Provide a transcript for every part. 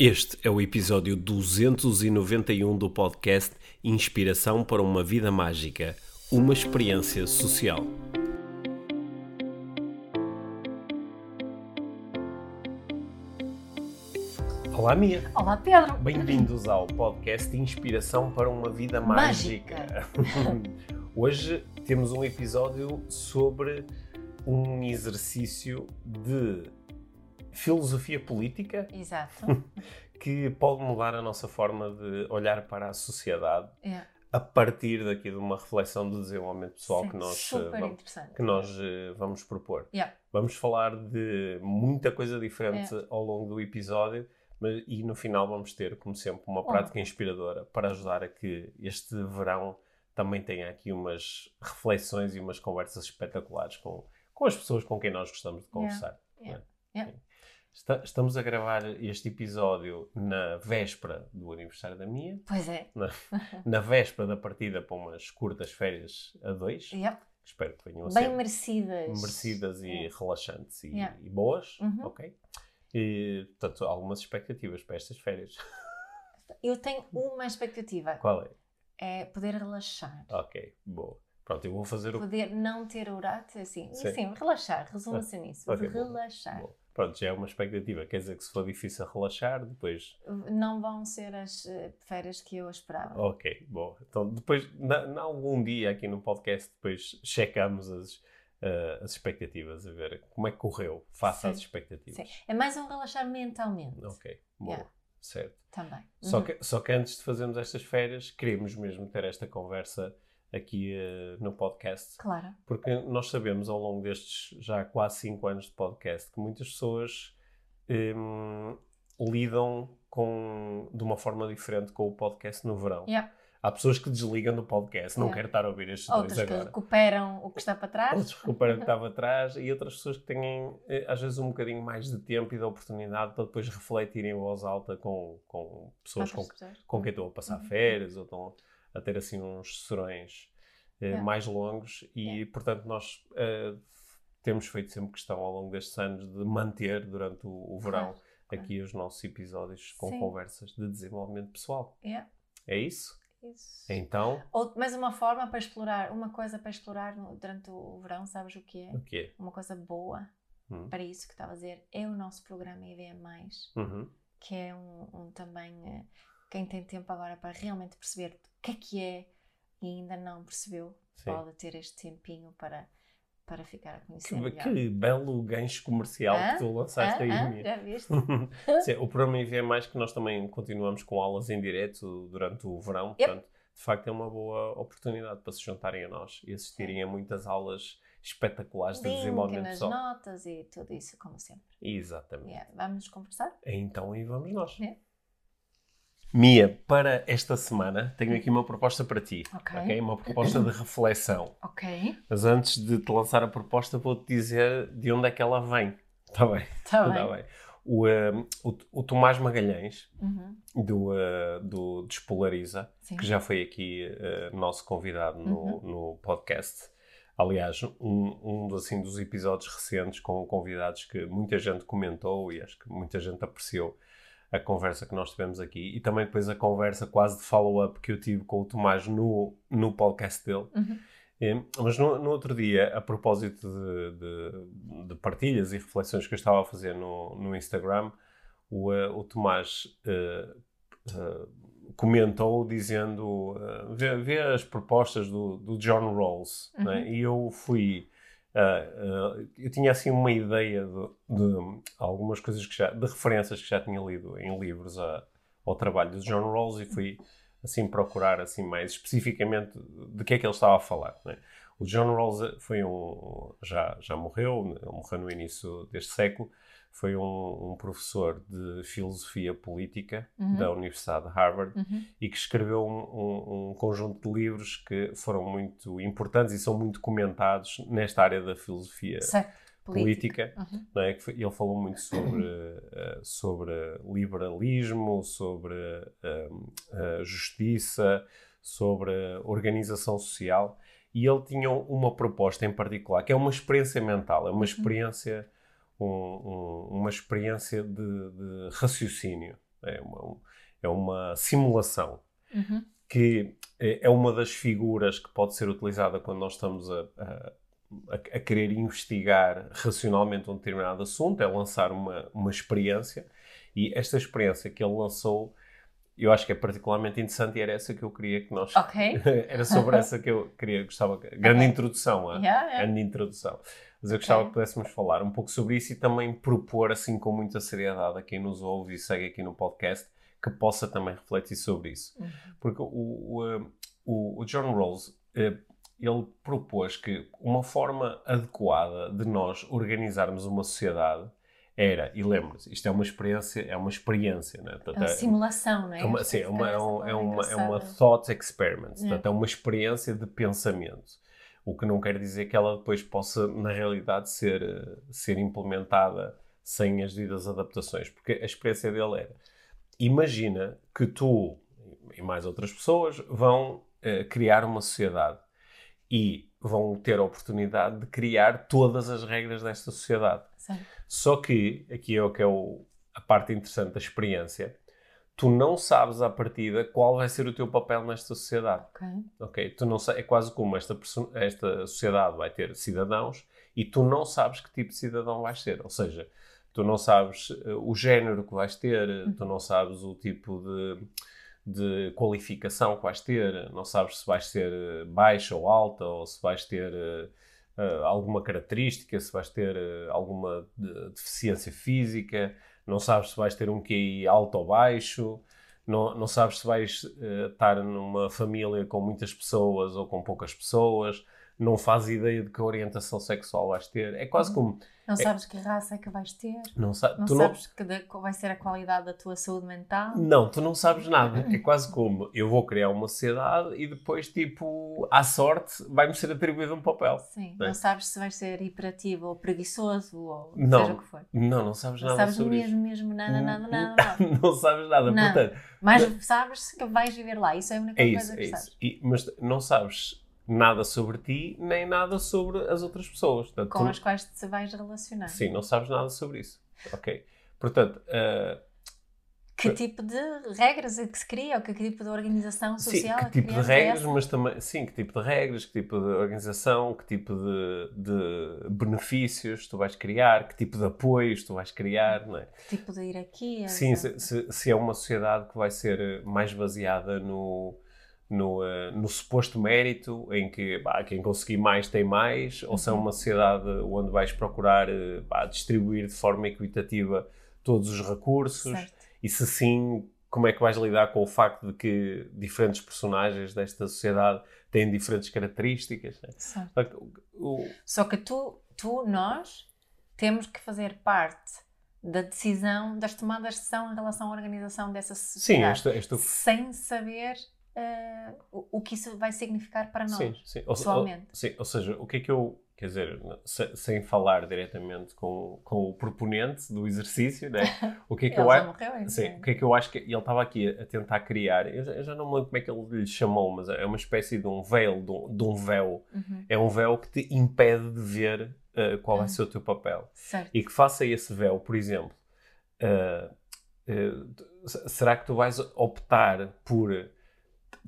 Este é o episódio 291 do podcast Inspiração para uma Vida Mágica Uma Experiência Social. Olá, Mia. Olá, Pedro. Bem-vindos ao podcast Inspiração para uma Vida Mágica. Hoje temos um episódio sobre um exercício de filosofia política. Exato. que pode mudar a nossa forma de olhar para a sociedade É. a partir daqui de uma reflexão de desenvolvimento pessoal Sim, que nós, eh, vamos, que nós eh, vamos propor. Yeah. Vamos falar de muita coisa diferente ao longo do episódio mas, e no final vamos ter, como sempre, uma prática inspiradora para ajudar a que este verão também tenha aqui umas reflexões e umas conversas espetaculares com, com as pessoas com quem nós gostamos de conversar. Yeah. é? Estamos a gravar este episódio na véspera do aniversário da Mia, Pois é. na, na véspera da partida para umas curtas férias a dois, que espero que venham a Bem ser merecidas. merecidas e Yeah. relaxantes e, Yeah. e boas, Uhum. ok? E, portanto, algumas expectativas para estas férias. Eu tenho uma expectativa. Qual é? É poder relaxar. Ok, boa. Pronto, eu vou fazer o... Poder não ter horário, assim. Sim. Sim, relaxar. Resume-se nisso. ok, de bom. relaxar. Bom, Pronto, já é uma expectativa. Quer dizer que se for difícil relaxar, depois Não vão ser as eh, férias que eu esperava. Ok, bom. Então, depois, na, algum dia aqui no podcast, depois checamos as, eh, as expectativas, a ver como é que correu face às Sim. expectativas. Sim. É mais um relaxar mentalmente. Ok, boa, Yeah. certo. Também. Só, Uhum. que, só que antes de fazermos estas férias, queremos mesmo ter esta conversa aqui eh, no podcast, Claro. porque nós sabemos ao longo destes já quase 5 anos de podcast que muitas pessoas hum, lidam com, de uma forma diferente com o podcast no verão. Yeah. Há pessoas que desligam do podcast, não Yeah. quero estar a ouvir estes Outros dois que agora. recuperam o que está para trás. Outros recuperam o que estava atrás e outras pessoas que têm, eh, às vezes, um bocadinho mais de tempo e de oportunidade para depois refletirem em voz alta com, com pessoas com, Outras pessoas. com quem estão a passar Uhum. férias ou estão a ter assim uns serões eh, Yeah. mais longos e, Yeah. portanto, nós eh, temos feito sempre questão ao longo destes anos de manter durante o, o verão Claro, claro. aqui os nossos episódios com Sim. conversas de desenvolvimento pessoal. Yeah. É isso? Isso. Então, Ou mais uma forma para explorar, uma coisa para explorar no- durante o verão, sabes o que é? o? Uma coisa boa Hum. para isso que estava a dizer é o nosso programa IVM, Uhum. que é um, um também eh, quem tem tempo agora para realmente perceber o que é que é e ainda não percebeu, Sim. pode ter este tempinho para, para ficar a conhecer Que, que belo gancho comercial Hã? que tu lançaste Ah, aí, ah, já viste? Sim, o programa envia mais que nós também continuamos com aulas em direto durante o verão, Yep. portanto, de facto é uma boa oportunidade para se juntarem a nós e assistirem a muitas aulas espetaculares de desenvolvimento nas pessoal. notas e tudo isso, como sempre. Exatamente. Yeah. Vamos conversar? Então aí vamos nós. É. Mia, para esta semana tenho aqui uma proposta para ti. Ok. Uma proposta de reflexão. Ok. Mas antes de te lançar a proposta, vou-te dizer de onde é que ela vem. Está bem? Está Tá bem. bem. O, eh, o, o Tomás Magalhães, Uhum. do, eh, do Despolariza, Sim. que já foi aqui eh, nosso convidado no, Uhum. no podcast. Aliás, um, um assim, dos episódios recentes com convidados que muita gente comentou e acho que muita gente apreciou a conversa que nós tivemos aqui e também depois a conversa quase de follow-up que eu tive com o Tomás no, no podcast dele. Uhum. Eh, Mas no, no outro dia, a propósito de, de- de partilhas e reflexões que eu estava a fazer no, no Instagram, o, eh, o Tomás eh, eh, comentou dizendo: eh, vê, vê as propostas do, do John Rawls. Uhum. né? E eu fui. Eh, eu tinha assim uma ideia de, de algumas coisas que já. de referências que já tinha lido em livros a- ao trabalho do John Rawls e fui assim procurar assim mais especificamente de que é que ele estava a falar. né? O John Rawls foi um já já morreu, morreu no início deste século, foi um, um professor de filosofia política Uhum. da Universidade de Harvard Uhum. e que escreveu um, um- um conjunto de livros que foram muito importantes e são muito comentados nesta área da filosofia Certo. política Uhum. não é? Que ele falou muito sobre, eh, sobre liberalismo, sobre eh, eh, justiça, sobre organização social e ele tinha uma proposta em particular que é uma experiência mental, é uma experiência, um- um- uma experiência de, de raciocínio. É uma, é uma simulação Uhum. que é é uma das figuras que pode ser utilizada quando nós estamos a, a, a- a querer investigar racionalmente um determinado assunto, é lançar uma, uma experiência. E esta experiência que ele lançou, eu acho que é particularmente interessante e era essa que eu queria que nós. Ok. era sobre essa que eu queria, gostava. Grande Ok. introdução, ah? Yeah, yeah. grande introdução. Mas eu gostava Ok. que pudéssemos falar um pouco sobre isso e também propor, assim, com muita seriedade a quem nos ouve e segue aqui no podcast, que possa também refletir sobre isso. Uhum. Porque o, o, eh, o, John Rawls, eh, ele propôs que uma forma adequada de nós organizarmos uma sociedade era, e lembre-se, isto é uma experiência, é uma experiência, né? É Portanto, uma simulação, não é? é uma, sim, que é uma, é, um- é uma, é uma thought experiment, É. portanto, é uma experiência de pensamento. O que não quer dizer que ela depois possa, na realidade, ser, eh, ser implementada sem as devidas adaptações. Porque a experiência dele era: imagina que tu e mais outras pessoas vão eh, criar uma sociedade e vão ter a oportunidade de criar todas as regras desta sociedade. Certo. Só que, aqui é o que é o- a parte interessante da experiência, tu não sabes à partida qual vai ser o teu papel nesta sociedade. Ok. Ok? Tu não é quase como esta, esta sociedade vai ter cidadãos e tu não sabes que tipo de cidadão vais ser. Ou seja, tu não sabes eh, o género que vais ter, eh, tu não sabes o tipo de, de qualificação que vais ter, não sabes se vais ser eh, baixa ou alta, ou se vais ter eh, eh, alguma característica, se vais ter eh, alguma de- deficiência física, não sabes se vais ter um QI alto ou baixo, não, não sabes se vais eh, estar numa família com muitas pessoas ou com poucas pessoas, não fazes ideia de que orientação sexual vais ter. É quase como. Não sabes que raça é que vais ter. Não, sa Não sabes que da- qual vai ser a qualidade da tua saúde mental. Não, tu não sabes nada. É quase como eu vou criar uma sociedade e depois, tipo, à sorte, vai-me ser atribuído um papel. Sim. É. Não sabes se vais ser hiperativo ou preguiçoso ou Não. seja o que for. Não, não sabes Não nada sabes sobre mesmo, mesmo nada, isso. nada, nada, nada. não sabes nada. Não. Portanto, Mas sabes que vais viver lá. Isso é a única é coisa isso, que é sabes. isso. E- mas não sabes nada sobre ti, nem nada sobre as outras pessoas. Portanto, Com tu- as quais te vais relacionar. Sim, não sabes nada sobre isso. Ok. Portanto, ah, Que tipo de regras é que se cria? Ou que tipo de organização Sim, social que é que tipo de regras, essa? mas também, sim, que tipo de regras, que tipo de organização, que tipo de, de benefícios tu vais criar, que tipo de apoios tu vais criar, não é? Que tipo de hierarquia? Sim, se, se- se é uma sociedade que vai ser mais baseada no, no, eh, no suposto mérito, em que pá, quem conseguir mais tem mais, ou se é Uhum. uma sociedade onde vais procurar eh, pá, distribuir de forma equitativa todos os recursos, Certo. e se sim, como é que vais lidar com o facto de que diferentes personagens desta sociedade têm diferentes características? né? Portanto, o- Só que tu, tu, nós, temos que fazer parte da decisão, das tomadas de decisão em relação à organização dessa sim, sociedade. esta, esta, Sem saber eh, o, o que isso vai significar para nós. sim, sim. Ou, pessoalmente. ou- sim, ou seja, o que é que eu, quer dizer, se- sem falar diretamente com, com o proponente do exercício, né? o que é que eu acho. Sim, o que é que eu acho que ele estava aqui a, tentar criar, eu já, eu já não me lembro como é que ele lhe chamou, mas é uma espécie de um veil, de um, de um véu. Uhum. É um véu que te impede de ver uh, qual vai Ah. ser o teu papel. Certo. E que faça esse véu, por exemplo, uh, uh, será que tu vais optar por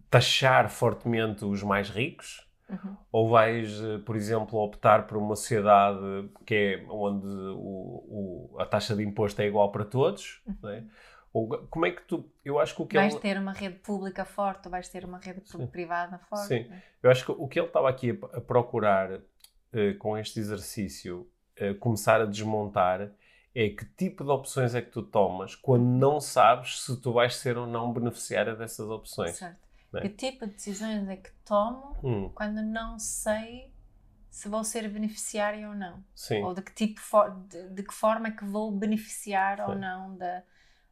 taxar fortemente os mais ricos? Uhum. Ou vais, uh, por exemplo, optar por uma sociedade que é onde o, o- a taxa de imposto é igual para todos? não é? Ou como é que tu. Eu acho que o que Vais ele. ter uma rede pública forte ou vais ter uma rede Sim. privada forte. Sim. né? Eu acho que o que ele estava aqui a, a procurar eh, com este exercício, eh, começar a desmontar, é que tipo de opções é que tu tomas quando não sabes se tu vais ser ou não beneficiária dessas opções. Certo. Né? Que tipo de decisões é que tomo Hum, quando não sei se vou ser beneficiária ou não? sim. Ou de que, tipo, de, de que forma é que vou beneficiar ou Sim. não da-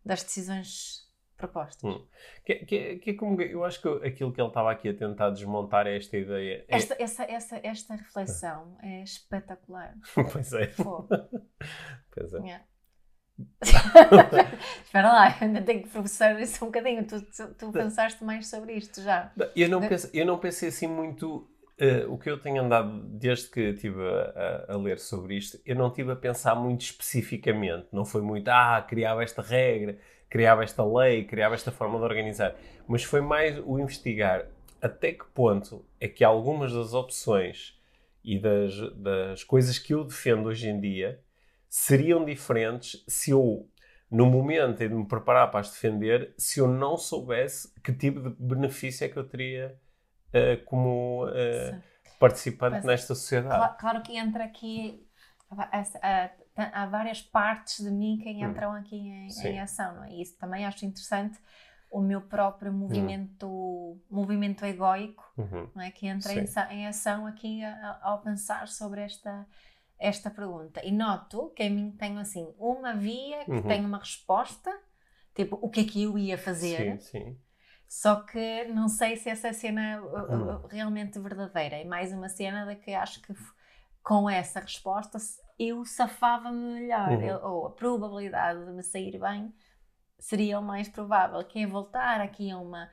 das decisões propostas? Hum. Que, que, que é como eu acho que aquilo que ele estava aqui a tentar desmontar é esta ideia. É- Esta, essa, essa, esta reflexão é espetacular. pois é, Fogo. pois é. Yeah. Espera lá, ainda tenho que processar isso um bocadinho. Tu, tu, tu pensaste mais sobre isto já. Eu não, pensei, eu não pensei assim muito uh, o que eu tenho andado, desde que estive a, a, a, ler sobre isto, eu não estive a pensar muito especificamente. Não foi muito, ah, criava esta regra, criava esta lei, criava esta forma de organizar. Mas foi mais o investigar até que ponto é que algumas das opções e das, das coisas que eu defendo hoje em dia seriam diferentes se eu, no momento de me preparar para as defender, se eu não soubesse que tipo de benefício é que eu teria uh, como uh, participante Mas, nesta sociedade. Claro, claro, que entra aqui. Há várias partes de mim que hum. entram aqui em, em ação, não é? Isso também acho interessante o meu próprio movimento, uhum. movimento egoico, uhum. não é? que entra em, em, ação aqui ao pensar sobre esta, esta pergunta. E noto que em mim tenho assim uma via que uhum. tem uma resposta, tipo, o que é que eu ia fazer? Sim, sim. Só que não sei se essa cena é uhum. realmente verdadeira. É mais uma cena de que acho que com essa resposta eu safava-me melhor, uhum. eu, ou a probabilidade de me sair bem seria o mais provável. Que é voltar aqui a uma,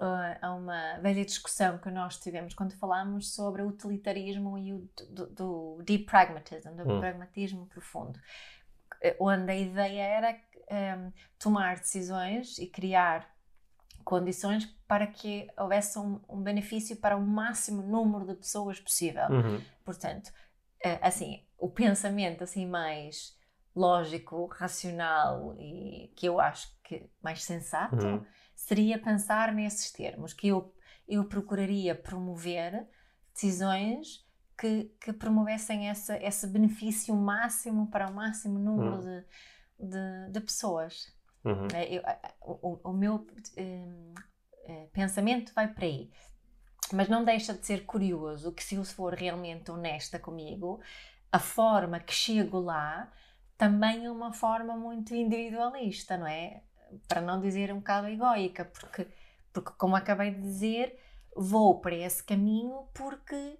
uh, a uma velha discussão que nós tivemos quando falámos sobre o utilitarismo e o do, do deep pragmatism, do hum. pragmatismo profundo, eh, onde a ideia era um, ehm, tomar decisões e criar condições para que houvesse um, um, benefício para o máximo número de pessoas possível. Uhum. Portanto, eh, assim, o pensamento assim mais lógico, racional e que eu acho que mais sensato uhum. Seria pensar nesses termos, que eu, eu procuraria promover decisões que, que promovessem essa, esse benefício máximo para o máximo número uhum. de, de, de, pessoas. Uhum. É, eu, o, o, meu um, eh, pensamento vai para aí. Mas não deixa de ser curioso que, se eu for realmente honesta comigo, a forma que chego lá também é uma forma muito individualista, não é? Para não dizer um bocado egoica, porque, porque como acabei de dizer, vou para esse caminho porque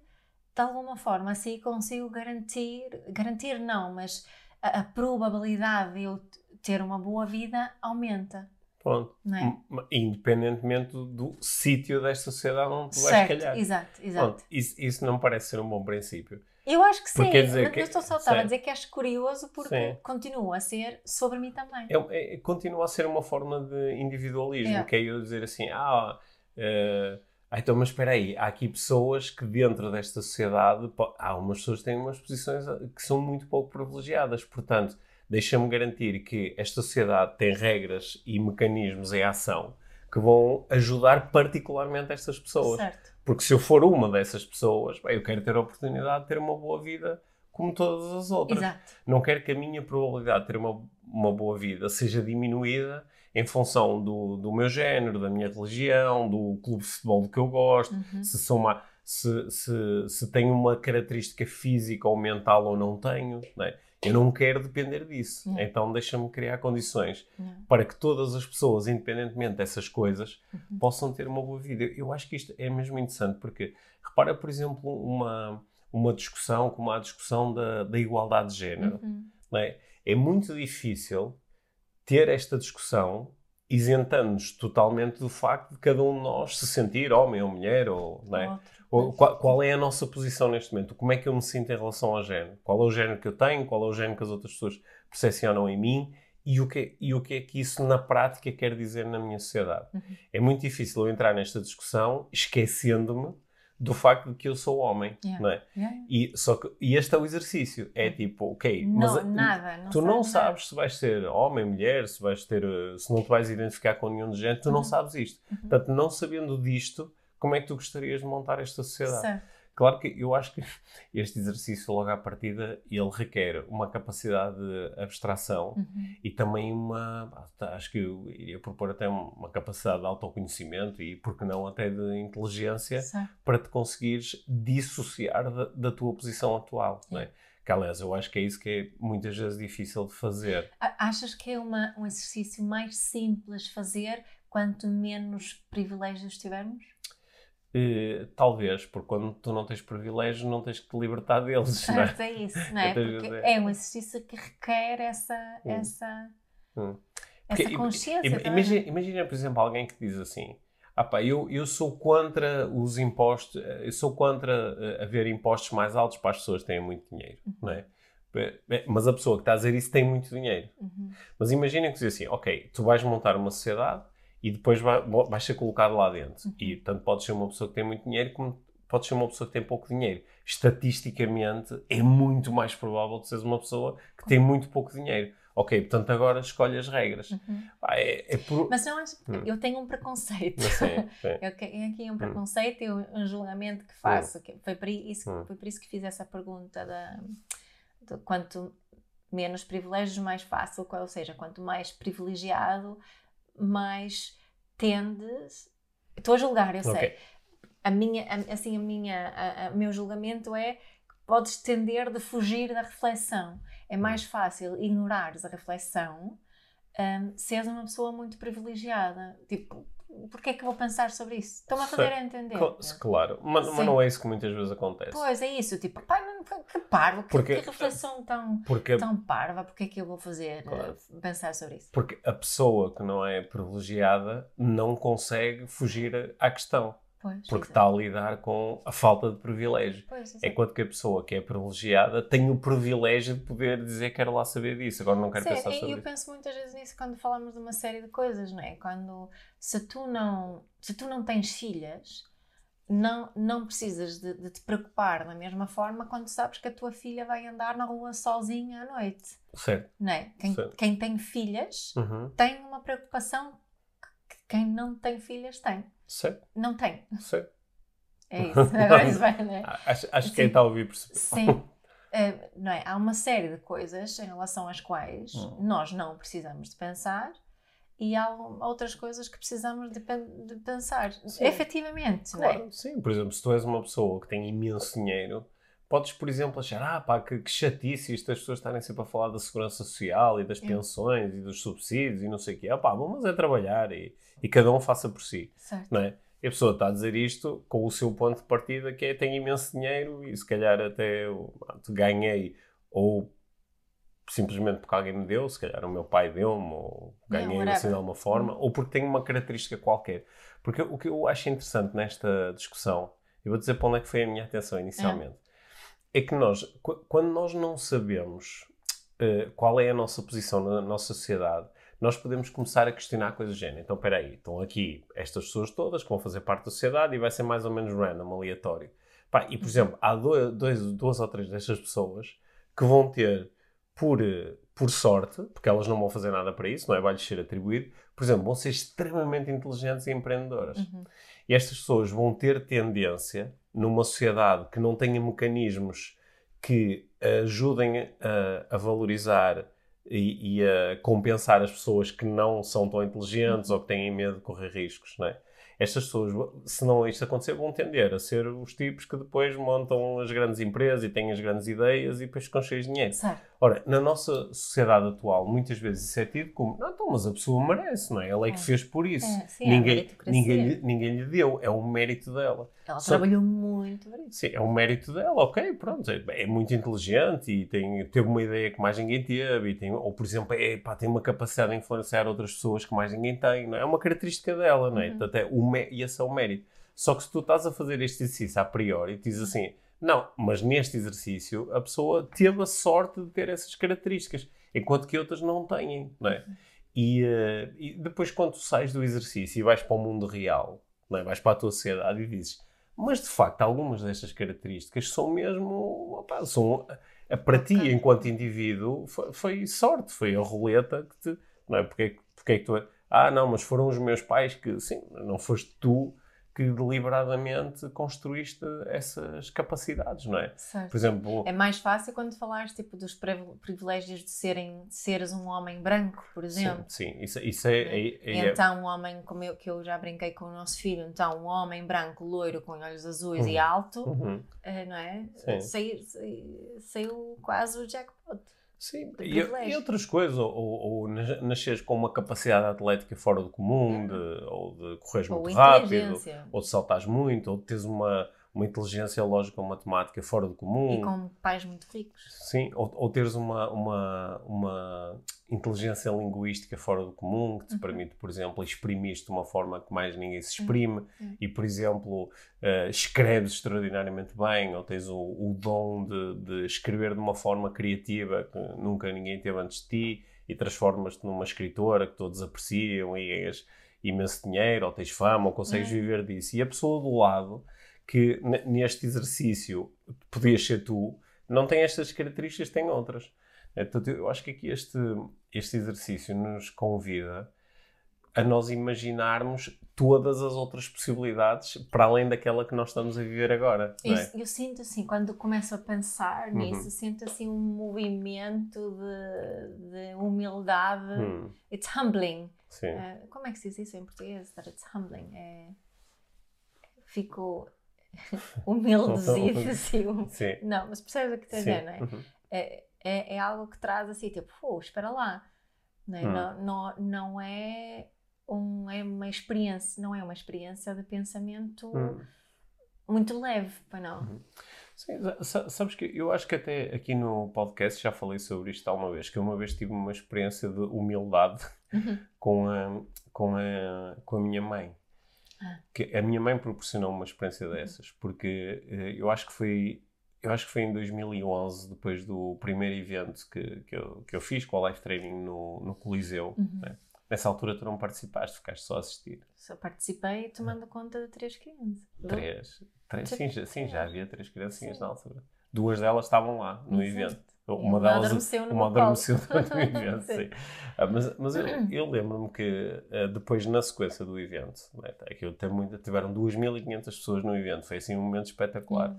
de alguma forma assim consigo garantir, garantir não, mas a, a probabilidade de eu ter uma boa vida aumenta. Pronto. É? Independentemente do, do sítio desta sociedade onde tu vais calhar. Exato, exato. Isso, isso não parece ser um bom princípio. Eu acho que sim. Dizer que, eu estou só estava a dizer que acho curioso porque sim. continua a ser sobre mim também. É, é, continua a ser uma forma de individualismo, é. que é eu dizer assim, ah, uh, então, mas espera aí, há aqui pessoas que dentro desta sociedade, há umas pessoas que têm umas posições eh, que são muito pouco privilegiadas, portanto, deixa-me garantir que esta sociedade tem regras e mecanismos em ação que vão ajudar particularmente estas pessoas. Certo. Porque se eu for uma dessas pessoas, bem, eu quero ter a oportunidade de ter uma boa vida como todas as outras. Exato. Não quero que a minha probabilidade de ter uma, uma boa vida seja diminuída em função do, do meu género, da minha religião, do clube de futebol que eu gosto, uhum. se sou uma, se, se, se tenho uma característica física ou mental ou não tenho. Não é? Eu não quero depender disso. Não. Então deixa-me criar condições não. para que todas as pessoas, independentemente dessas coisas, uhum. possam ter uma boa vida. Eu acho que isto é mesmo interessante porque, repara, por exemplo, uma, uma discussão como a discussão da, da igualdade de género. Uhum. É? é muito difícil ter esta discussão isentando-nos totalmente do facto de cada um de nós se sentir homem ou mulher ou, não é? Ou, qual, qual, é a nossa posição neste momento? Como é que eu me sinto em relação ao género? Qual é o género que eu tenho? Qual é o género que as outras pessoas percepcionam em mim? E o que, e o que é que isso na prática quer dizer na minha sociedade? Uhum. É muito difícil eu entrar nesta discussão esquecendo-me do facto de que eu sou homem, yeah. não é? Yeah. E, só que, e este é o exercício. É tipo, ok, não, mas nada, não tu não sabes nada. se vais ser homem, mulher, se vais ter, se não te vais identificar com nenhum de género, tu uhum. não sabes isto. Uhum. Portanto, não sabendo disto, como é que tu gostarias de montar esta sociedade? Certo. Claro que eu acho que este exercício, logo à partida, ele requer uma capacidade de abstração uhum. e também uma. Acho que eu iria propor até uma capacidade de autoconhecimento e, por que não, até de inteligência certo. para te conseguires dissociar da, da tua posição atual. Não é? Que, aliás, eu acho que é isso que é muitas vezes difícil de fazer. Achas que é uma, um exercício mais simples fazer quanto menos privilégios tivermos? Uh, talvez, porque quando tu não tens privilégios, não tens que te libertar deles. Certo, é? é isso, não é? Porque é um exercício que requer essa, hum. essa, hum. essa consciência. Imagina, imagina, por exemplo, alguém que diz assim: Ah pá, eu, eu sou contra os impostos, eu sou contra uh, haver impostos mais altos para as pessoas que têm muito dinheiro, uhum. não é? Mas a pessoa que está a dizer isso tem muito dinheiro. Uhum. Mas imaginem que diz assim, ok, tu vais montar uma sociedade e depois vai, vais ser colocado lá dentro. Uhum. E, tanto podes ser uma pessoa que tem muito dinheiro como podes ser uma pessoa que tem pouco dinheiro. Estatisticamente, é muito mais provável de seres uma pessoa que tem muito pouco dinheiro. Ok, portanto agora escolhe as regras. Uhum. Ah, é, é por... Mas não hum. eu tenho um preconceito. Sim, sim. eu tenho aqui um hum. preconceito e um julgamento que faço. Hum. Que foi, por isso, hum. foi por isso que fiz essa pergunta da, de quanto menos privilégios, mais fácil. Ou seja, quanto mais privilegiado, mais tendes. Estou a julgar, eu okay. sei. A minha, assim, a minha, o meu julgamento é que podes tender de fugir da reflexão é mais fácil ignorares a reflexão um, se és uma pessoa muito privilegiada. Tipo, porquê é que vou pensar sobre isso? Estou-me a fazer a entender. Claro, mas, mas, não é isso que muitas vezes acontece. Pois, é isso. Tipo, pai, que parvo, que, porque, que reflexão tão, porque, tão parva, porquê é que eu vou fazer, claro. uh, pensar sobre isso? Porque a pessoa que não é privilegiada não consegue fugir à questão. Pois, porque está a lidar com a falta de privilégio. Pois, Enquanto que a pessoa que é privilegiada tem o privilégio de poder dizer quero lá saber disso, agora não quero Sim, pensar sobre eu isso. Eu penso muitas vezes nisso quando falamos de uma série de coisas, não é? Quando se tu não, se tu não tens filhas, não, não precisas de, de, te preocupar da mesma forma quando sabes que a tua filha vai andar na rua sozinha à noite. Certo. Não é? Quem, certo. quem tem filhas uhum. tem uma preocupação que quem não tem filhas tem. Sei. Não tem. Sei. É isso. Agora isso vai, né? Acho, acho que quem está a ouvir percebe. Sim. Uh, não é? Há uma série de coisas em relação às quais hum. nós não precisamos de pensar e há outras coisas que precisamos de, de pensar. Sim. Efetivamente, claro, não é? Sim, por exemplo, se tu és uma pessoa que tem imenso dinheiro, podes, por exemplo, achar, ah pá, que, que chatice isto as pessoas estarem sempre a falar da segurança social e das é. pensões e dos subsídios e não sei o quê. Ah pá, vamos é trabalhar e e cada um faça por si. Certo. Não é? E a pessoa está a dizer isto com o seu ponto de partida, que é tem imenso dinheiro e se calhar até eu, ganhei, ou simplesmente porque alguém me deu, se calhar o meu pai deu-me, ou ganhei não, assim de alguma forma, ou porque tem uma característica qualquer. Porque o que eu acho interessante nesta discussão, eu vou dizer para onde é que foi a minha atenção inicialmente, é, que nós, quando nós não sabemos uh, qual é a nossa posição na nossa sociedade, nós podemos começar a questionar coisas do género. Então, espera aí, estão aqui estas pessoas todas que vão fazer parte da sociedade e vai ser mais ou menos random, aleatório. Pá, e, por exemplo, há dois, dois, duas ou três destas pessoas que vão ter, por, por sorte, porque elas não vão fazer nada para isso, não é? Vai-lhes ser atribuído, por exemplo, vão ser extremamente inteligentes e empreendedoras. Uhum. E estas pessoas vão ter tendência, numa sociedade que não tenha mecanismos que ajudem a, a valorizar e, e, a compensar as pessoas que não são tão inteligentes ou que têm medo de correr riscos, não é? Estas pessoas, se não isto acontecer, vão tender a ser os tipos que depois montam as grandes empresas e têm as grandes ideias e depois ficam cheios de dinheiro. Certo. Ora, na nossa sociedade atual, muitas vezes isso é tido como, não, então, mas a pessoa merece, não é? Ela é que é. fez por isso. É, sim, é ninguém, é ninguém, ninguém lhe deu, é um mérito dela. Ela Só, trabalhou muito para isso. Sim, é um mérito dela, ok, pronto. É, é, muito inteligente e tem, teve uma ideia que mais ninguém teve, e tem, ou por exemplo, é, pá, tem uma capacidade de influenciar outras pessoas que mais ninguém tem, não é? É uma característica dela, não é? Uhum. Até o, e esse é o mérito. Só que se tu estás a fazer este exercício a priori, dizes assim não, mas neste exercício a pessoa teve a sorte de ter essas características, enquanto que outras não têm, não é? E, uh, e depois quando tu sais do exercício e vais para o mundo real, não é? vais para a tua sociedade e dizes, mas de facto algumas destas características são mesmo, opa, são, a, para ti enquanto indivíduo foi, foi, sorte, foi a roleta que te, não é? Porque, porque é que tu, ah não, mas foram os meus pais que, sim, não foste tu que deliberadamente construíste essas capacidades, não é? Certo. Por exemplo... É mais fácil quando falares tipo, dos privilégios de, serem, seres um homem branco, por exemplo. Sim, sim. Isso, isso é, é, é, Então, um homem, como eu, que eu já brinquei com o nosso filho, então um homem branco, loiro, com olhos azuis uhum. e alto, uhum. Eh, não é? Saiu, saiu quase o jackpot. Sim, e, e, outras coisas, ou, ou, nasceres com uma capacidade atlética fora do comum, de, ou de correres muito rápido, ou de saltares muito, ou de teres uma, uma inteligência lógica ou matemática fora do comum. E com pais muito ricos. Sim, ou, ou teres uma, uma, uma inteligência linguística fora do comum, que te uhum. permite, por exemplo, exprimir-te de uma forma que mais ninguém se exprime, uhum. e, por exemplo, uh, escreves extraordinariamente bem, ou tens o, o dom de, de, escrever de uma forma criativa que nunca ninguém teve antes de ti, e transformas-te numa escritora que todos apreciam e ganhas imenso dinheiro, ou tens fama, ou consegues uhum. viver disso. E a pessoa do lado, que neste exercício podias ser tu, não tem estas características, tem outras. Então, eu acho que aqui este, este exercício nos convida a nós imaginarmos todas as outras possibilidades para além daquela que nós estamos a viver agora. Eu, é? eu, sinto assim, quando começo a pensar uhum. nisso, sinto assim um movimento de, de humildade. Uhum. It's humbling. Uh, como é que se diz isso em português? That it's humbling. É... Fico humildezinho, assim. Sim. Não, mas percebes o que estou a dizer, não é? Uhum. é? É? é? algo que traz assim, tipo, pô, espera lá. Não é, hum. não, não, não é, um, é uma experiência, não é uma experiência de pensamento hum. muito leve, para não. Uhum. Sim, sabes que eu acho que até aqui no podcast já falei sobre isto alguma vez, que eu uma vez tive uma experiência de humildade uhum. com, a, com, a, com a minha mãe. Ah. Que a minha mãe proporcionou uma experiência dessas, porque uh, eu acho que foi eu acho que foi em 2011, depois do primeiro evento que, que, eu, que eu fiz com a live training no, no Coliseu. Uhum. Né? Nessa altura tu não participaste, ficaste só a assistir. Só participei tomando conta de três crianças. Três? três sim, já, sim, já havia três criancinhas sim. na altura. Duas delas estavam lá no evento. Uma, delas adormeceu no, uma adormeceu no evento, sim. Ah, mas mas eu, eu lembro-me que uh, depois, na sequência do evento, né, aquilo tá, muito, tiveram 2.500 pessoas no evento, foi assim um momento espetacular. Uhum.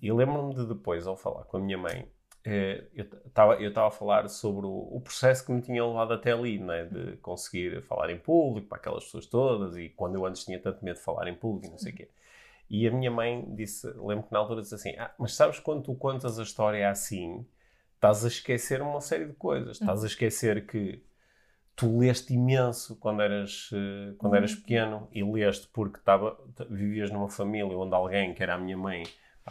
E lembro-me de depois, ao falar com a minha mãe, uh, eu estava eu a falar sobre o, o, processo que me tinha levado até ali, né, de conseguir falar em público para aquelas pessoas todas, e quando eu antes tinha tanto medo de falar em público e não sei o quê. E a minha mãe disse, lembro que na altura disse assim: Ah, mas sabes quando tu contas a história assim? estás a esquecer uma série de coisas. Estás a uhum. esquecer que tu leste imenso quando eras, uh, quando eras uhum. pequeno e leste porque tava, vivias numa família onde alguém, que era a minha mãe,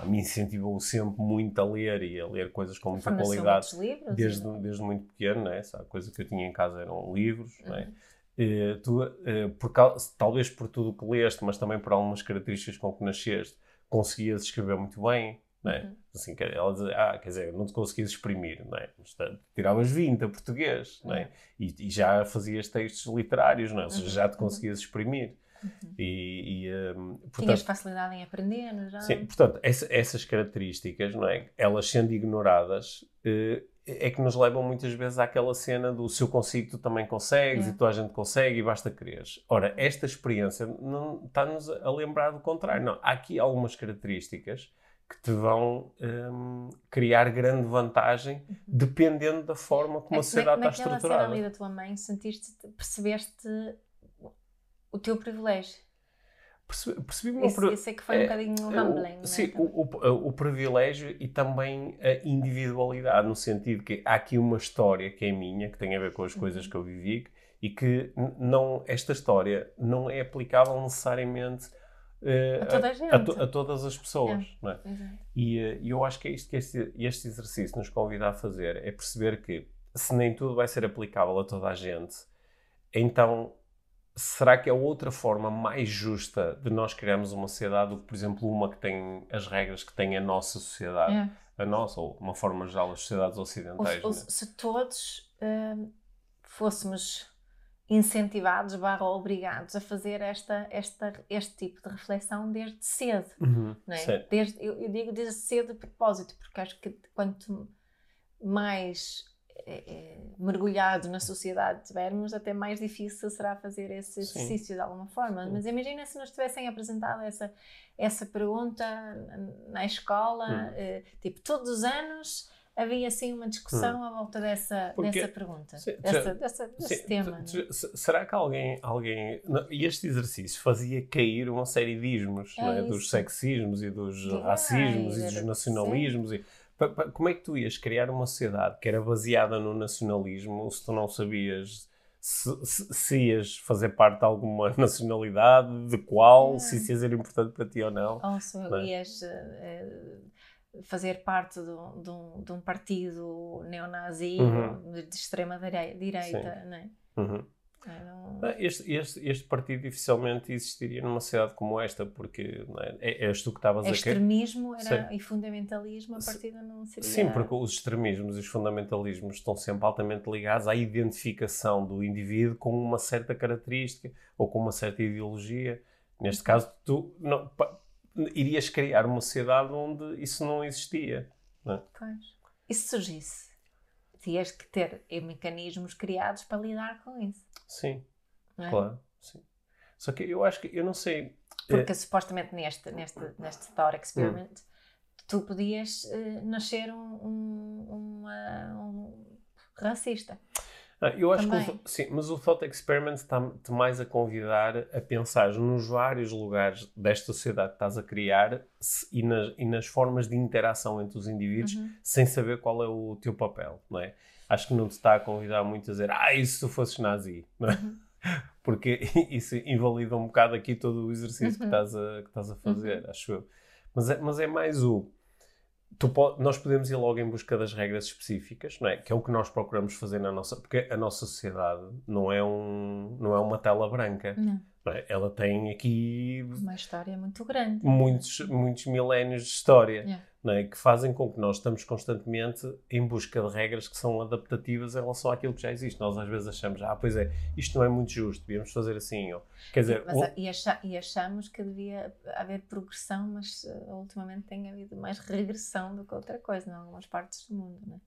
a me incentivou sempre muito a ler e a ler coisas com muita qualidade livros, desde, desde muito pequeno, né? a coisa que eu tinha em casa eram livros. Uhum. Né? Tu, uh, por, talvez por tudo o que leste, mas também por algumas características com que nasceste, conseguias escrever muito bem, não é? Uhum. Assim, ela diz, ah, quer dizer, não te conseguias exprimir, não é? Mas, tiravas 20 a português, é? Uhum. E, e, já fazias textos literários, não é? Ou seja, já te uhum. conseguias exprimir. Uhum. E, e um, portanto, Tinhas facilidade em aprender, não é? já? Sim, portanto, essa, essas características, não é? Elas sendo ignoradas, uh, é que nos levam muitas vezes àquela cena do se eu consigo, tu também consegues, é. e toda a gente consegue, e basta quereres. Ora, esta experiência não está-nos a lembrar do contrário. Não, há aqui algumas características que te vão um, criar grande vantagem uhum. dependendo da forma como é, a sociedade como é, está estruturada. Como é que ali da tua mãe sentiste, percebeste o teu privilégio? Percebi, percebi isso, isso é que foi um é, bocadinho é, humbling. O, sim, o, o, o, privilégio e também a individualidade, no sentido que há aqui uma história que é minha, que tem a ver com as coisas uhum. que eu vivi, e que não, esta história não é aplicável necessariamente Uh, a toda a. A, to, a todas as pessoas. É. Não é? E uh, eu acho que é isto que este, este exercício nos convida a fazer: é perceber que se nem tudo vai ser aplicável a toda a gente, então será que é outra forma mais justa de nós criarmos uma sociedade do que, por exemplo, uma que tem as regras que tem a nossa sociedade? É. A nossa, ou uma forma geral, as sociedades ocidentais. Ou, ou, se todos uh, fôssemos incentivados barra obrigados a fazer esta, esta, este tipo de reflexão desde cedo. Uhum, é? desde, eu, eu, digo desde cedo de propósito, porque acho que quanto mais mergulhado na sociedade tivermos, até mais difícil será fazer esse exercício Sim. de alguma forma. Sim. Mas imagina se nos tivessem apresentado essa, essa pergunta na escola, hum. eh, tipo, todos os anos havia assim uma discussão hum. à volta dessa, Porque, dessa pergunta, se, dessa, dessa, desse sim, tema. será que alguém, alguém este exercício fazia cair uma série de ismos, é é? dos sexismos e dos racismos e dos nacionalismos? E, como é que tu ias criar uma sociedade que era baseada no nacionalismo se tu não sabias se, se, se ias fazer parte de alguma nacionalidade, de qual, É. se isso ia ser importante para ti ou não. Ou se Não é? ias eh, fazer parte de um, de um- de um partido neonazi Uhum. de extrema direi- direita, não é? Uhum. É, não- Ah, Este, este, este partido dificilmente existiria numa cidade como esta, porque não é, é, és tu que estavas É a extremismo era, e fundamentalismo a partida não seria. Sim, porque os extremismos e os fundamentalismos estão sempre altamente ligados à identificação do indivíduo com uma certa característica ou com uma certa ideologia. Neste caso, tu não, pa- irias criar uma sociedade onde isso não existia. Pois. E se surgisse? Tinhas que ter mecanismos criados para lidar com isso. Sim, é? claro. Sim. Só que eu acho que, eu não sei. Porque supostamente neste, neste, neste thought experiment tu podias eh, nascer um, um, uma- um racista. Ah, eu acho que Também. o, sim, mas o Thought Experiment está-te mais a convidar a pensar nos vários lugares desta sociedade que estás a criar se- e, nas, e nas formas de interação entre os indivíduos Uhum. sem saber qual é o teu papel, não é? Acho que não te está a convidar muito a dizer ah, e se tu fosses nazi, não é? Uhum. Porque isso invalida um bocado aqui todo o exercício que, Uhum. estás a, que estás a fazer, acho eu. Mas é, mas é mais o... Tu nós podemos ir logo em busca das regras específicas, não é? Que é o que nós procuramos fazer na nossa... Porque a nossa sociedade não é, um, não é uma tela branca, Não. Ela tem aqui Uma história muito grande. muitos, muitos milénios de história Yeah. é? que fazem com que nós estamos constantemente em busca de regras que são adaptativas em relação àquilo que já existe. Nós às vezes achamos, ah, pois é, isto não é muito justo, devíamos fazer assim. Ou, quer dizer, Mas, a- e, acha- e achamos que devia haver progressão, mas eh, ultimamente tem havido mais regressão do que outra coisa em algumas partes do mundo. Não é?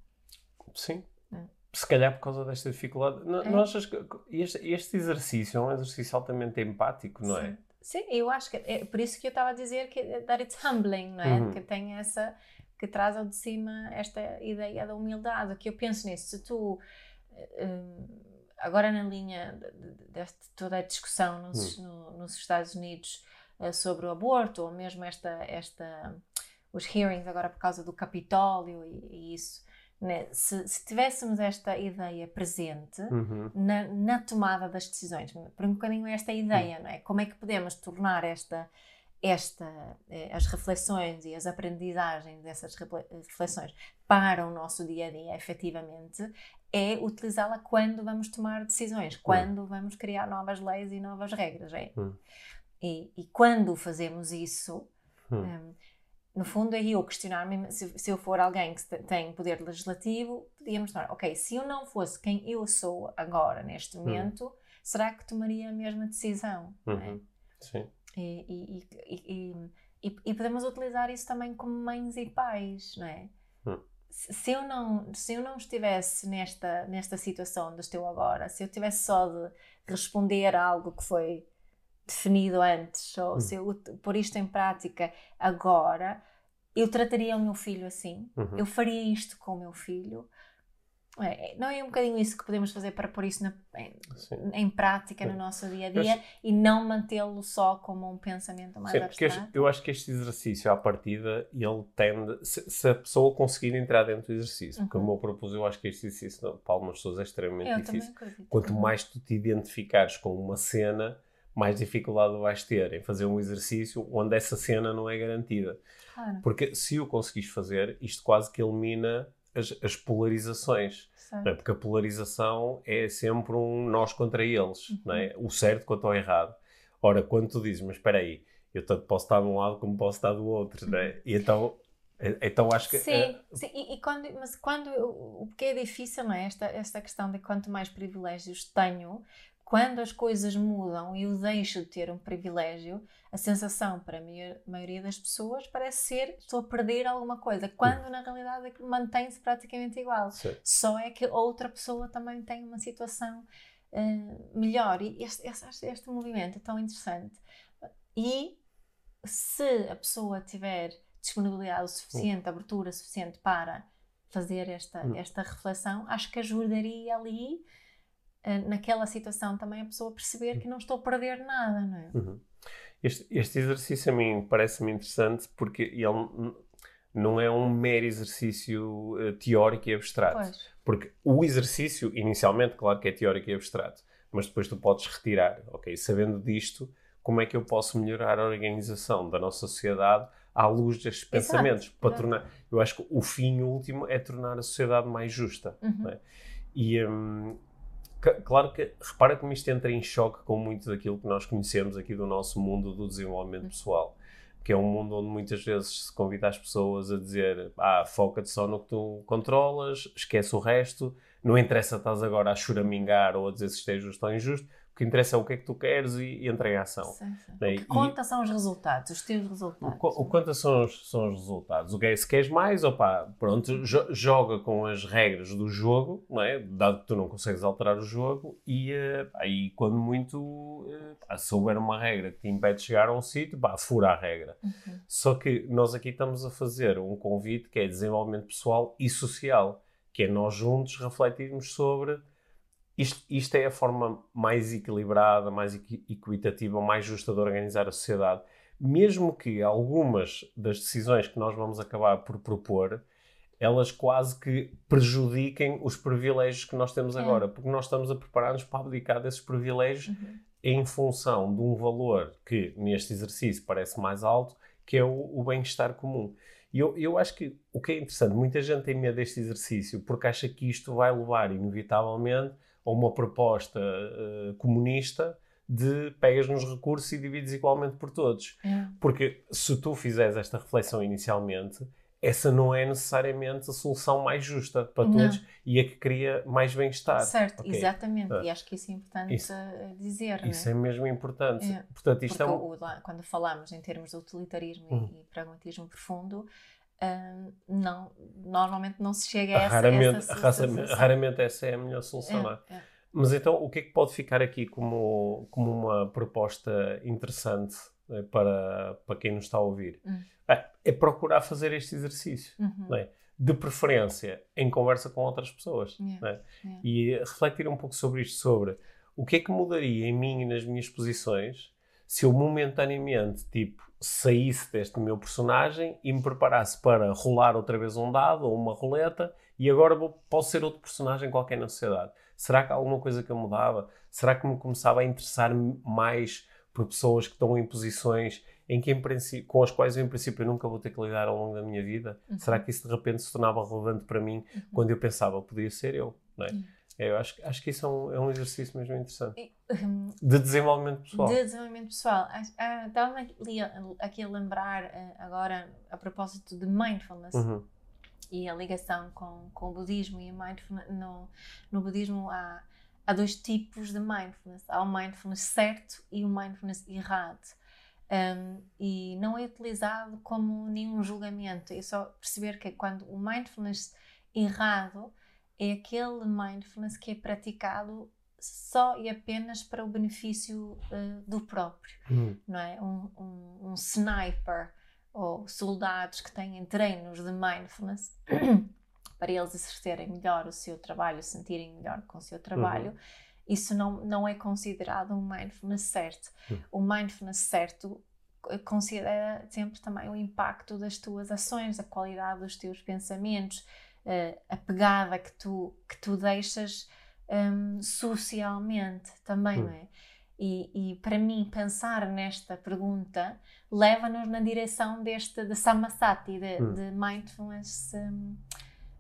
sim. É. Se calhar por causa desta dificuldade. Não, É. não achas que este, este exercício é um exercício altamente empático, não é? Sim. Sim, eu acho que é por isso que eu estava a dizer que that it's humbling, não é? Uhum. Que tem essa que traz ao de cima esta ideia da humildade. Que eu penso nisso, se tu eh, hum, agora na linha de, de- desta toda a discussão nos, Hum. no- nos Estados Unidos eh, sobre o aborto ou mesmo esta esta os hearings agora por causa do Capitólio e, e isso, né? se, se tivéssemos esta ideia presente Uhum. na, na tomada das decisões. Por um bocadinho esta ideia, não é? Como é que podemos tornar esta, esta, eh, as reflexões e as aprendizagens dessas refle- reflexões para o nosso dia a dia, efetivamente, é utilizá-la quando vamos tomar decisões, quando vamos criar novas leis e novas regras. É? Hum. E, e quando fazemos isso, Hum. Hum, no fundo é eu questionar-me se, se eu for alguém que te- tem poder legislativo, podíamos tornar, ok, se eu não fosse quem eu sou agora, neste momento, será que tomaria a mesma decisão? é? Uhum. Sim. E, e- e- e- podemos utilizar isso também como mães e pais, não é? Hum. Se se eu não, se eu não estivesse nesta, nesta situação onde estou agora, se eu tivesse só de responder a algo que foi definido antes, ou Hum. se eu pôr isto em prática agora, eu trataria o meu filho assim, Uhum. eu faria isto com o meu filho. É, não é um bocadinho isso que podemos fazer para pôr isso na- em, em prática no Sim. nosso dia a dia e não mantê-lo só como um pensamento mais Sim, porque abstrato. eu acho que este exercício, à partida, ele tende. Se, se a pessoa conseguir entrar dentro do exercício, porque Uhum. o meu propósito, eu acho que este exercício não, para algumas pessoas é extremamente Eu difícil. Quanto Uhum. mais tu te identificares com uma cena, mais dificuldade vais ter em fazer um exercício onde essa cena não é garantida. Claro, Porque se o conseguires fazer, isto quase que elimina as, as polarizações. é? Porque a polarização é sempre um nós contra eles, Uhum. não é? o certo contra o errado. Ora, quando tu dizes, mas espera aí, eu tanto posso estar de um lado como posso estar do outro, não é? E então, eh, então acho que... Uhum. Sim, eh, sim, e, e quando, mas quando o que é difícil, não é? Esta, esta questão de quanto mais privilégios tenho, quando as coisas mudam e eu deixo de ter um privilégio, a sensação para a maio- maioria das pessoas parece ser estou a perder alguma coisa, quando na realidade é mantém-se praticamente igual. sim. Só é que outra pessoa também tem uma situação eh, melhor. E este, este, este movimento é tão interessante. E se a pessoa tiver disponibilidade suficiente, abertura suficiente para fazer esta, Hum. esta reflexão, acho que ajudaria ali, naquela situação, também a pessoa perceber que não estou a perder nada, não é? Uhum. Este, este exercício a mim parece-me interessante porque ele não é um mero exercício eh, teórico e abstrato. Pois. Porque o exercício, inicialmente, claro que é teórico e abstrato, mas depois tu podes retirar, ok, sabendo disto, como é que eu posso melhorar a organização da nossa sociedade à luz destes Exato. pensamentos? Para tornar, eu acho que o fim último é tornar a sociedade mais justa. Uhum. É? E hum, claro que repara como isto entra em choque com muito daquilo que nós conhecemos aqui do nosso mundo do desenvolvimento uhum. pessoal que é um mundo onde muitas vezes se convida as pessoas a dizer ah, foca-te só no que tu controlas, esquece o resto, não interessa estás agora a choramingar ou a dizer se isto é justo ou injusto, que interessa é o que é que tu queres e, e entra em ação. Sim, sim. Né? O que conta e, são os resultados, os teus resultados. O, o conta são os, são os resultados. O que é, se queres mais, opa, pronto, jo, joga com as regras do jogo, não é? dado que tu não consegues alterar o jogo, e uh, aí quando muito uh, se houver uma regra que te impede de chegar a um sítio, pá, fura a regra. Uhum. Só que nós aqui estamos a fazer um convite que é desenvolvimento pessoal e social, que é nós juntos refletirmos sobre isto, isto é a forma mais equilibrada, mais equitativa, mais justa de organizar a sociedade. Mesmo que algumas das decisões que nós vamos acabar por propor, elas quase que prejudiquem os privilégios que nós temos é. agora, porque nós estamos a preparar-nos para abdicar desses privilégios uhum. em função de um valor que neste exercício parece mais alto, que é o, o bem-estar comum. E eu, eu acho que o que é interessante, muita gente tem medo deste exercício porque acha que isto vai levar, inevitavelmente, ou uma proposta uh, comunista de pegas nos recursos e divides igualmente por todos. É. Porque se tu fizeres esta reflexão inicialmente, essa não é necessariamente a solução mais justa para não. todos e a que cria mais bem-estar. Certo, okay. exatamente. Uh, e acho que isso é importante isso, dizer. Isso é? é mesmo importante. É. Portanto, isto Porque é um... o, quando falamos em termos de utilitarismo uhum. e pragmatismo profundo, Uh, não, normalmente não se chega a essa, raramente, essa essa, raramente essa é a melhor solução. É, é, é. Mas então, o que é que pode ficar aqui como, como uma proposta interessante né, para, para quem nos está a ouvir? É, é, procurar fazer este exercício. Uhum. É? De preferência, em conversa com outras pessoas. Yeah, é? yeah. E refletir um pouco sobre isto, sobre o que é que mudaria em mim e nas minhas posições se eu momentaneamente, tipo, saísse deste meu personagem e me preparasse para rolar outra vez um dado ou uma roleta e agora vou, posso ser outro personagem qualquer na sociedade. Será que há alguma coisa que eu mudava? Será que me começava a interessar mais por pessoas que estão em posições em que, em com as quais eu, em princípio, eu nunca vou ter que lidar ao longo da minha vida? Uhum. Será que isso de repente se tornava relevante para mim uhum. quando eu pensava podia ser eu? Não é? Uhum. É, eu acho, acho que isso é um, é um exercício mesmo interessante. De desenvolvimento pessoal. De desenvolvimento pessoal. Ah, Estava-me aqui a lembrar uh, agora a propósito de mindfulness uhum. e a ligação com, com o budismo e a mindfulness. No, no budismo há, há dois tipos de mindfulness. Há o mindfulness certo e o mindfulness errado. Um, e não é utilizado como nenhum julgamento. É só perceber que quando o mindfulness errado é aquele mindfulness que é praticado só e apenas para o benefício uh, do próprio, uhum. não é? Um, um, um, sniper ou soldados que têm treinos de mindfulness para eles exercerem melhor o seu trabalho, sentirem melhor com o seu trabalho, uhum. isso não, não é considerado um mindfulness certo. Uhum. O mindfulness certo eh, considera sempre também o impacto das tuas ações, a qualidade dos teus pensamentos, uh, a pegada que tu, que tu deixas um, socialmente também, hum. não é? E, e, para mim, pensar nesta pergunta leva-nos na direção deste de Samasati, de, hum. de mindfulness um,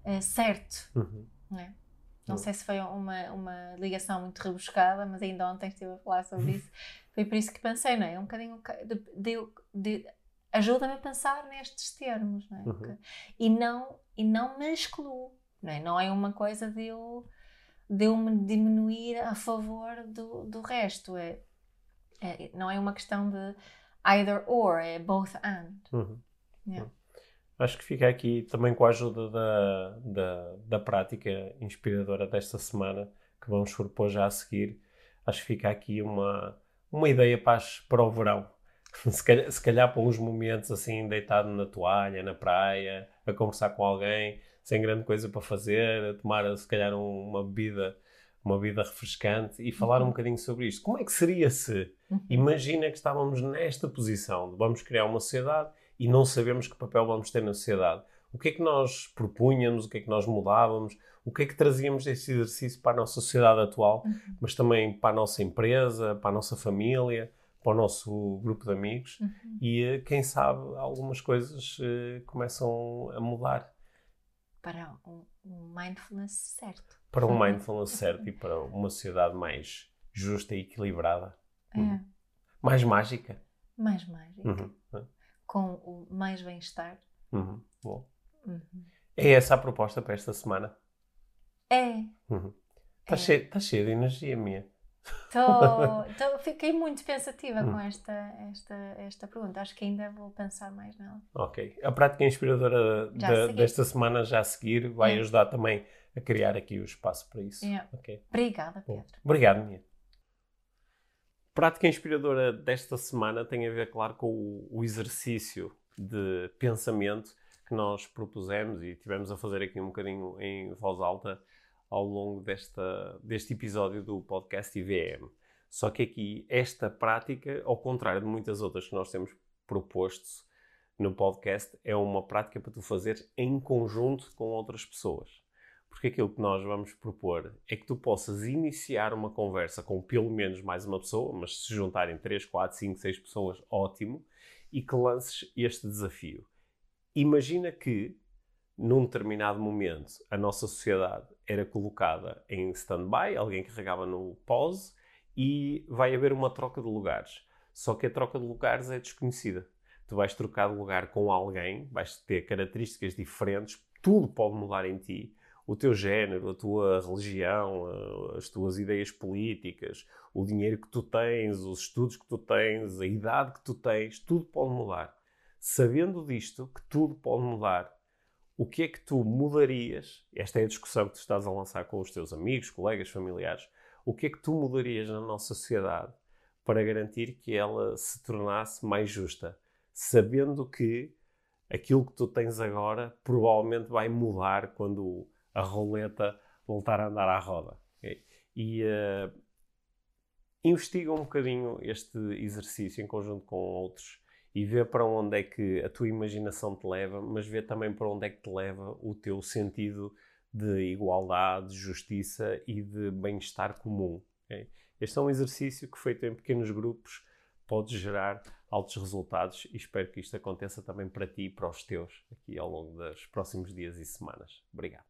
uh, certo. Uhum. Não, é? não sei se foi uma, uma ligação muito rebuscada, mas ainda ontem estive a falar sobre isso. Foi por isso que pensei, não é? Um bocadinho de, de, de ajuda-me a pensar nestes termos, não é? Uhum. E não e não me excluo, não é? Não é uma coisa de eu, de eu me diminuir a favor do, do resto, é, é não é uma questão de either or, é both and. Uhum. Yeah. Uhum. Acho que fica aqui também com a ajuda da, da, da prática inspiradora desta semana, que vamos propor já a seguir. Acho que fica aqui uma, uma ideia para, para o verão se calhar, se calhar para uns momentos assim, deitado na toalha, na praia, a conversar com alguém, sem grande coisa para fazer, a tomar se calhar um, uma bebida uma bebida refrescante e falar uhum. um bocadinho sobre isto. Como é que seria se, uhum. imagina que estávamos nesta posição de vamos criar uma sociedade e não sabemos que papel vamos ter na sociedade. O que é que nós propunhamos, o que é que nós mudávamos, o que é que trazíamos desse exercício para a nossa sociedade atual, Uhum. mas também para a nossa empresa, para a nossa família, para o nosso grupo de amigos. Uhum. E eh, quem sabe algumas coisas eh, começam a mudar Para um, um mindfulness certo. para um Uhum. mindfulness certo e para uma sociedade mais justa e equilibrada, Uhum. É. mais mágica. Mais mágico. Uhum. Com o mais bem-estar. Uhum. Bom. Uhum. É essa a proposta para esta semana. É. Uhum. Está É. tá cheio de energia minha. Tô, tô- fiquei muito pensativa Hum. com esta, esta, esta pergunta. Acho que ainda vou pensar mais nela. Ok. A prática inspiradora da- desta semana já a seguir vai É. ajudar também a criar aqui o espaço para isso. É. Ok. Obrigada, Bom, Pedro. Obrigado, minha. Prática inspiradora desta semana tem a ver, claro, com o, o exercício de pensamento que nós propusemos e tivemos a fazer aqui um bocadinho em voz alta ao longo desta, deste episódio do podcast IVM. Só que aqui, esta prática, ao contrário de muitas outras que nós temos proposto no podcast, é uma prática para tu fazer em conjunto com outras pessoas. Porque aquilo que nós vamos propor é que tu possas iniciar uma conversa com pelo menos mais uma pessoa, mas se juntarem 3, 4, 5, 6 pessoas, ótimo, e que lances este desafio. Imagina que, num determinado momento, a nossa sociedade era colocada em stand-by, alguém carregava no pause, e vai haver uma troca de lugares. Só que a troca de lugares é desconhecida. Tu vais trocar de lugar com alguém, vais ter características diferentes, tudo pode mudar em ti o teu género, a tua religião, as tuas ideias políticas, o dinheiro que tu tens, os estudos que tu tens, a idade que tu tens, tudo pode mudar. Sabendo disto, que tudo pode mudar, o que é que tu mudarias? Esta é a discussão que tu estás a lançar com os teus amigos, colegas, familiares. O que é que tu mudarias na nossa sociedade para garantir que ela se tornasse mais justa? Sabendo que aquilo que tu tens agora provavelmente vai mudar quando a roleta voltar a andar à roda. ok? E eh, investiga um bocadinho este exercício em conjunto com outros e vê para onde é que a tua imaginação te leva, mas vê também para onde é que te leva o teu sentido de igualdade, de justiça e de bem-estar comum. ok? Este é um exercício que, feito em pequenos grupos, pode gerar altos resultados e espero que isto aconteça também para ti e para os teus aqui ao longo dos próximos dias e semanas. Obrigado.